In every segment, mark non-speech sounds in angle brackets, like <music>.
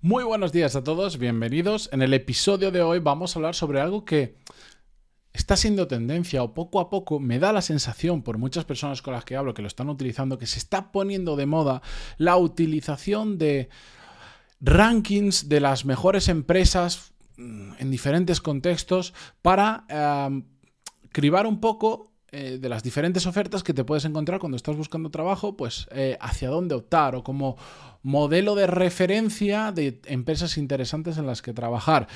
Muy buenos días a todos, bienvenidos. En el episodio de hoy vamos a hablar sobre algo que está siendo tendencia o poco a poco me da la sensación por muchas personas con las que hablo que lo están utilizando que se está poniendo de moda la utilización de rankings de las mejores empresas mm, en diferentes contextos para eh, cribar un poco eh, de las diferentes ofertas que te puedes encontrar cuando estás buscando trabajo, pues eh, hacia dónde optar o como modelo de referencia de empresas interesantes en las que trabajar.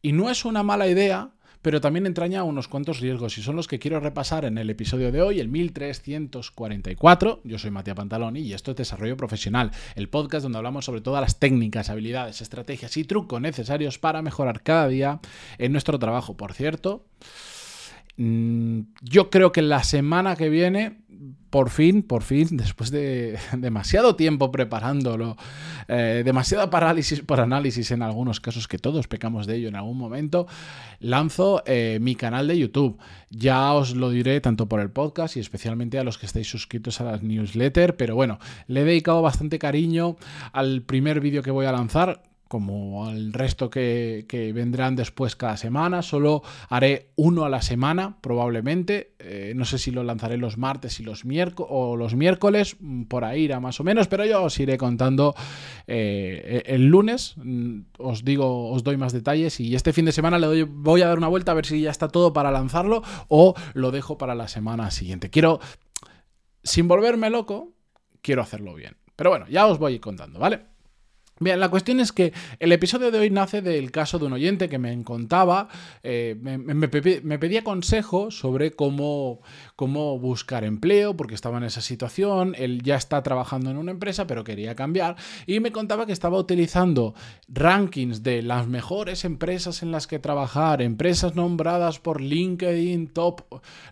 Y no es una mala idea, pero también entraña unos cuantos riesgos y son los que quiero repasar en el episodio de hoy, el 1344. Yo soy Matías Pantaloni y esto es Desarrollo Profesional, el podcast donde hablamos sobre todas las técnicas, habilidades, estrategias y trucos necesarios para mejorar cada día en nuestro trabajo. Por cierto, yo creo que la semana que viene, por fin, por fin, <laughs> después de demasiado tiempo preparándolo, eh, demasiada parálisis por análisis en algunos casos, que todos pecamos de ello en algún momento, lanzo eh, mi canal de YouTube. Ya os lo diré tanto por el podcast y especialmente a los que estáis suscritos a las newsletter, pero bueno, le he dedicado bastante cariño al primer vídeo que voy a lanzar como al resto que, vendrán después cada semana. Solo haré uno a la semana, probablemente. Eh, no sé si lo lanzaré los martes y los o los miércoles, mm, por ahí irá más o menos, pero yo os iré contando eh, el lunes. Mm, os digo, os doy más detalles y este fin de semana le doy, voy a dar una vuelta a ver si ya está todo para lanzarlo o lo dejo para la semana siguiente. Quiero, sin volverme loco, quiero hacerlo bien. Pero bueno, ya os voy contando, ¿vale? Bien, la cuestión es que el episodio de hoy nace del caso de un oyente que me contaba, eh, me, pedía consejo sobre cómo, cómo buscar empleo, porque estaba en esa situación, él ya está trabajando en una empresa, pero quería cambiar, y me contaba que estaba utilizando rankings de las mejores empresas en las que trabajar, empresas nombradas por LinkedIn, top,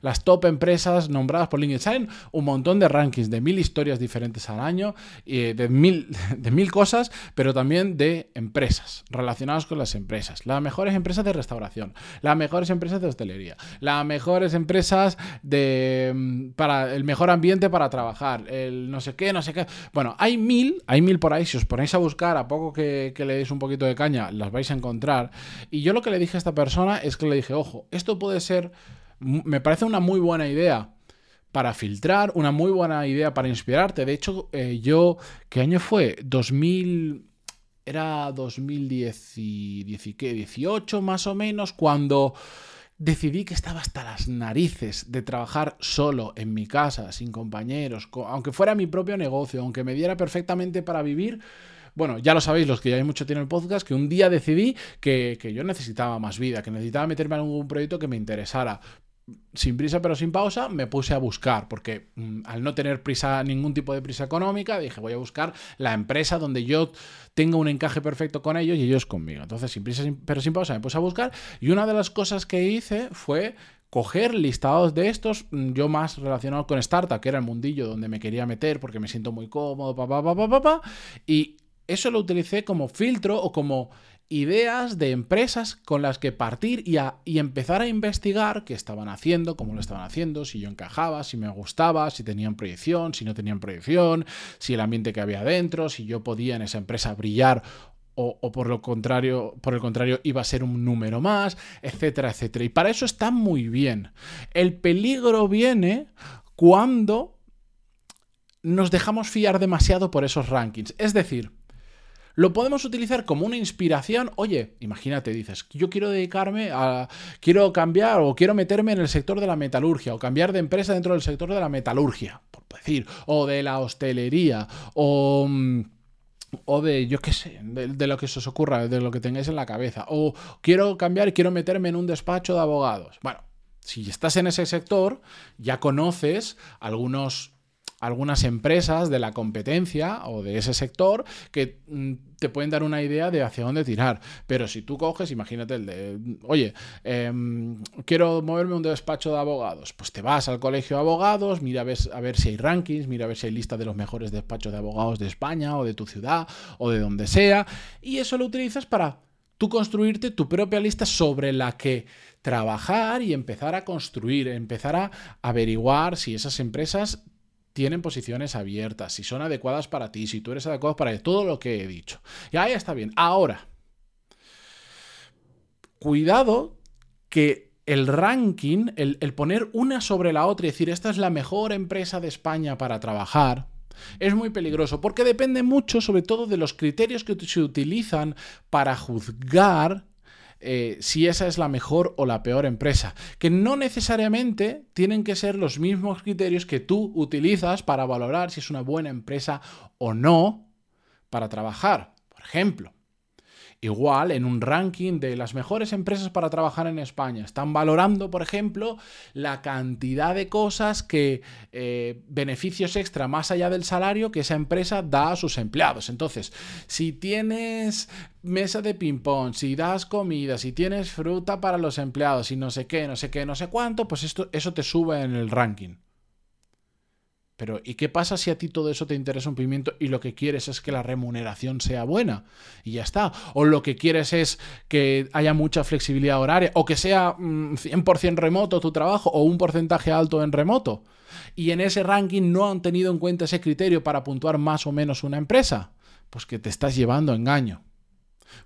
las top empresas nombradas por LinkedIn. Salen un montón de rankings de mil historias diferentes al año, y de, mil, <laughs> de mil cosas, pero también de empresas relacionadas con las empresas. Las mejores empresas de restauración, las mejores empresas de hostelería, las mejores empresas de mm, para el mejor ambiente para trabajar, el no sé qué, no sé qué. Bueno, hay mil, hay mil por ahí. Si os ponéis a buscar, a poco que, que le deis un poquito de caña, las vais a encontrar. Y yo lo que le dije a esta persona es que le dije, ojo, esto puede ser, me parece una muy buena idea para filtrar, una muy buena idea para inspirarte. De hecho, eh, yo, ¿qué año fue? 2000, era 2018 más o menos, cuando decidí que estaba hasta las narices de trabajar solo en mi casa, sin compañeros, aunque fuera mi propio negocio, aunque me diera perfectamente para vivir. Bueno, ya lo sabéis, los que ya hay mucho tienen el podcast, que un día decidí que, que yo necesitaba más vida, que necesitaba meterme en algún proyecto que me interesara sin prisa pero sin pausa, me puse a buscar, porque mm, al no tener prisa, ningún tipo de prisa económica, dije, voy a buscar la empresa donde yo tenga un encaje perfecto con ellos y ellos conmigo. Entonces, sin prisa pero sin pausa, me puse a buscar y una de las cosas que hice fue coger listados de estos, mm, yo más relacionado con startup, que era el mundillo donde me quería meter porque me siento muy cómodo, papá, papá, papá, y eso lo utilicé como filtro o como ideas de empresas con las que partir y, empezar a investigar qué estaban haciendo, cómo lo estaban haciendo, si yo encajaba, si me gustaba, si tenían proyección, si no tenían proyección, si el ambiente que había dentro, si yo podía en esa empresa brillar o, o, por lo contrario, por el contrario, iba a ser un número más, etcétera, etcétera. Y para eso está muy bien. El peligro viene cuando nos dejamos fiar demasiado por esos rankings. Es decir, lo podemos utilizar como una inspiración. Oye, imagínate, dices, yo quiero dedicarme a. Quiero cambiar o quiero meterme en el sector de la metalurgia o cambiar de empresa dentro del sector de la metalurgia, por decir, o de la hostelería, o mm, o de, yo qué sé, de, lo que se os ocurra, de lo que tengáis en la cabeza. O quiero cambiar quiero meterme en un despacho de abogados. Bueno, si estás en ese sector, ya conoces algunos algunas empresas de la competencia o de ese sector que mm, te pueden dar una idea de hacia dónde tirar. Pero si tú coges, imagínate el de, oye, em, quiero moverme un despacho de abogados, pues te vas al colegio de abogados, mira a ver, a ver si hay rankings, mira a ver si hay lista de los mejores despachos de abogados de España o de tu ciudad o de donde sea, y eso lo utilizas para tú construirte tu propia lista sobre la que trabajar y empezar a construir, empezar a averiguar si esas empresas tienen posiciones abiertas, si son adecuadas para ti, si tú eres adecuado para todo lo que he dicho. Y ahí está bien. Ahora, cuidado que el ranking, el, el, poner una sobre la otra y decir esta es la mejor empresa de España para trabajar, es muy peligroso porque depende mucho sobre todo de los criterios que se utilizan para juzgar eh, si esa es la mejor o la peor empresa, que no necesariamente tienen que ser los mismos criterios que tú utilizas para valorar si es una buena empresa o no para trabajar. Por ejemplo, Igual, en un ranking de las mejores empresas para trabajar en España, están valorando, por ejemplo, la cantidad de cosas que, eh, beneficios extra más allá del salario que esa empresa da a sus empleados. Entonces, si tienes mesa de ping-pong, si das comida, si tienes fruta para los empleados y no sé qué, no sé qué, no sé cuánto, pues esto, eso te sube en el ranking. Pero ¿y qué pasa si a ti todo eso te interesa un pimiento y lo que quieres es que la remuneración sea buena? Y ya está. O lo que quieres es que haya mucha flexibilidad horaria o que sea 100% mm, remoto tu trabajo o un porcentaje alto en remoto. Y en ese ranking no han tenido en cuenta ese criterio para puntuar más o menos una empresa. Pues que te estás llevando engaño.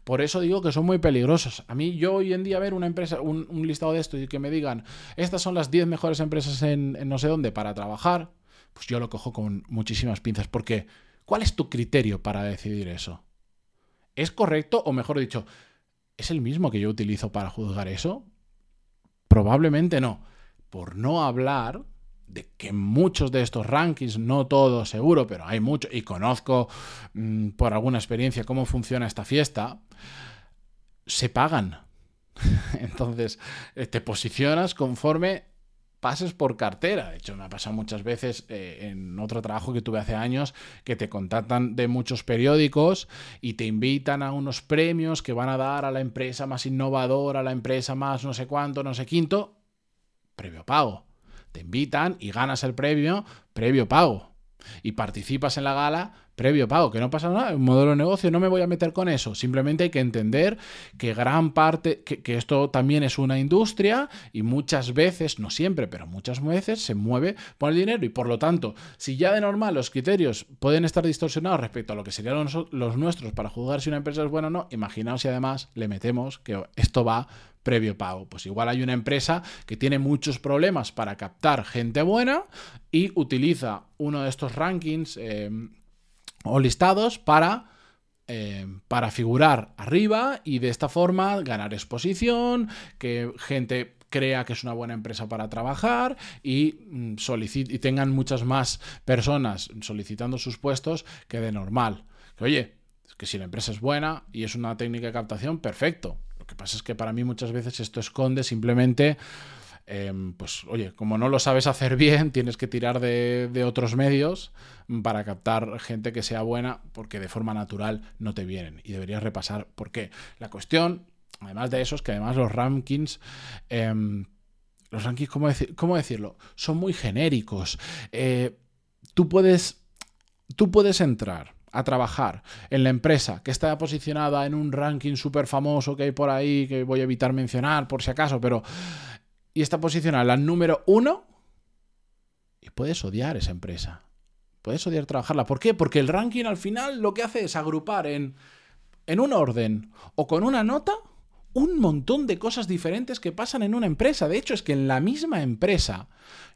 Por eso digo que son muy peligrosos. A mí, yo hoy en día ver una empresa, un, listado de esto y que me digan, estas son las 10 mejores empresas en no sé dónde para trabajar, pues yo lo cojo con muchísimas pinzas, porque ¿cuál es tu criterio para decidir eso? ¿Es correcto o mejor dicho, ¿es el mismo que yo utilizo para juzgar eso? Probablemente no. Por no hablar de que muchos de estos rankings, no todos seguro, pero hay muchos, y conozco mm, por alguna experiencia cómo funciona esta fiesta, se pagan. <laughs> Entonces, eh, te posicionas conforme pases por cartera. De hecho, me ha pasado muchas veces eh, en otro trabajo que tuve hace años que te contactan de muchos periódicos y te invitan a unos premios que van a dar a la empresa más innovadora, a la empresa más no sé cuánto, no sé quinto, previo pago. Te invitan y ganas el premio previo pago. Y participas en la gala previo pago, que no pasa nada, un modelo de negocio, no me voy a meter con eso. Simplemente hay que entender que gran parte, que, esto también es una industria y muchas veces, no siempre, pero muchas veces se mueve por el dinero y por lo tanto, si ya de normal los criterios pueden estar distorsionados respecto a lo que serían los, nuestros para juzgar si una empresa es buena o no, imaginaos si además le metemos que esto va previo pago. Pues igual hay una empresa que tiene muchos problemas para captar gente buena y utiliza uno de estos rankings eh, o listados para, eh, para figurar arriba y de esta forma ganar exposición, que gente crea que es una buena empresa para trabajar y, mm, y tengan muchas más personas solicitando sus puestos que de normal. Que oye, que si la empresa es buena y es una técnica de captación, perfecto. Lo que pasa es que para mí muchas veces esto esconde simplemente Em, pues oye, como no lo sabes hacer bien, <laughs> tienes que tirar de, otros medios para captar gente que sea buena, porque de forma natural no te vienen. Y deberías repasar por qué. La cuestión, además de eso, es que además los rankings... Em, los rankings, ¿cómo, decirlo? Son muy genéricos. Eh, tú, puedes, tú puedes entrar a trabajar en la empresa que está posicionada en un ranking súper famoso que hay por ahí, que voy a evitar mencionar por si acaso, pero y está posicionada la número uno y puedes odiar esa empresa. Puedes odiar trabajarla. ¿Por qué? Porque el ranking al final lo que hace es agrupar en, en un orden o con una nota un montón de cosas diferentes que pasan en una empresa. De hecho, es que en la misma empresa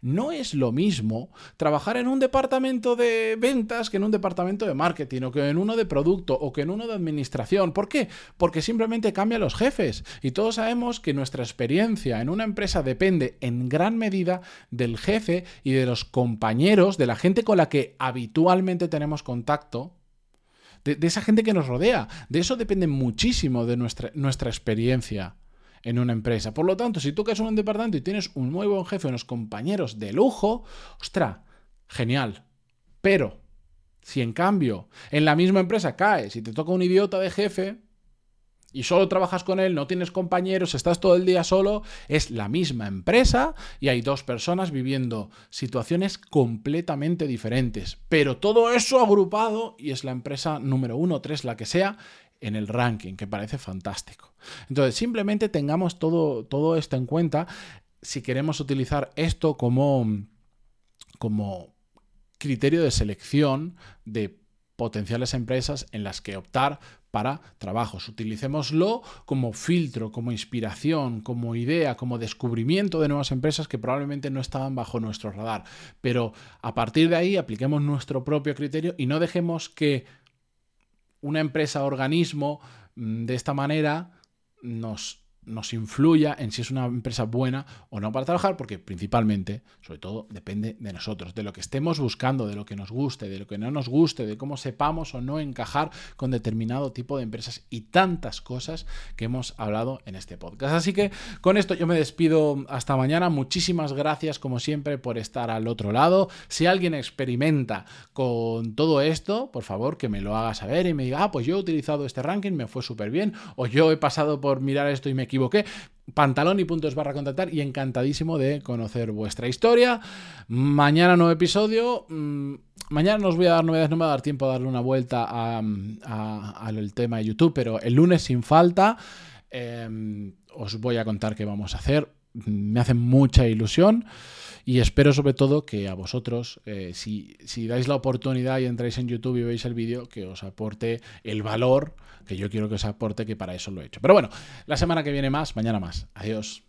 no es lo mismo trabajar en un departamento de ventas que en un departamento de marketing o que en uno de producto o que en uno de administración. ¿Por qué? Porque simplemente cambian los jefes. Y todos sabemos que nuestra experiencia en una empresa depende en gran medida del jefe y de los compañeros, de la gente con la que habitualmente tenemos contacto de, esa gente que nos rodea. De eso depende muchísimo de nuestra, nuestra experiencia en una empresa. Por lo tanto, si tú caes un departamento y tienes un muy buen jefe, unos compañeros de lujo, ostra, genial. Pero, si en cambio en la misma empresa caes y te toca un idiota de jefe, y solo trabajas con él, no tienes compañeros, estás todo el día solo, es la misma empresa y hay dos personas viviendo situaciones completamente diferentes. Pero todo eso agrupado y es la empresa número uno, tres, la que sea, en el ranking, que parece fantástico. Entonces, simplemente tengamos todo, todo esto en cuenta si queremos utilizar esto como, como criterio de selección de potenciales empresas en las que optar para trabajos. Utilicémoslo como filtro, como inspiración, como idea, como descubrimiento de nuevas empresas que probablemente no estaban bajo nuestro radar. Pero a partir de ahí apliquemos nuestro propio criterio y no dejemos que una empresa, organismo, mm, de esta manera nos nos influya en si es una empresa buena o no para trabajar, porque principalmente, sobre todo, depende de nosotros, de lo que estemos buscando, de lo que nos guste, de lo que no nos guste, de cómo sepamos o no encajar con determinado tipo de empresas y tantas cosas que hemos hablado en este podcast. Así que con esto yo me despido hasta mañana. Muchísimas gracias, como siempre, por estar al otro lado. Si alguien experimenta con todo esto, por favor, que me lo haga saber y me diga, ah, pues yo he utilizado este ranking, me fue súper bien, o yo he pasado por mirar esto y me equivoqué. Pantalón y puntos barra contactar y encantadísimo de conocer vuestra historia. Mañana nuevo episodio. Mm, mañana no os voy a dar novedades, no me va a dar tiempo a darle una vuelta al tema de YouTube, pero el lunes sin falta em, os voy a contar qué vamos a hacer. Me hace mucha ilusión. Y espero sobre todo que a vosotros, eh, si, si dais la oportunidad y entráis en YouTube y veis el vídeo, que os aporte el valor que yo quiero que os aporte, que para eso lo he hecho. Pero bueno, la semana que viene más, mañana más. Adiós.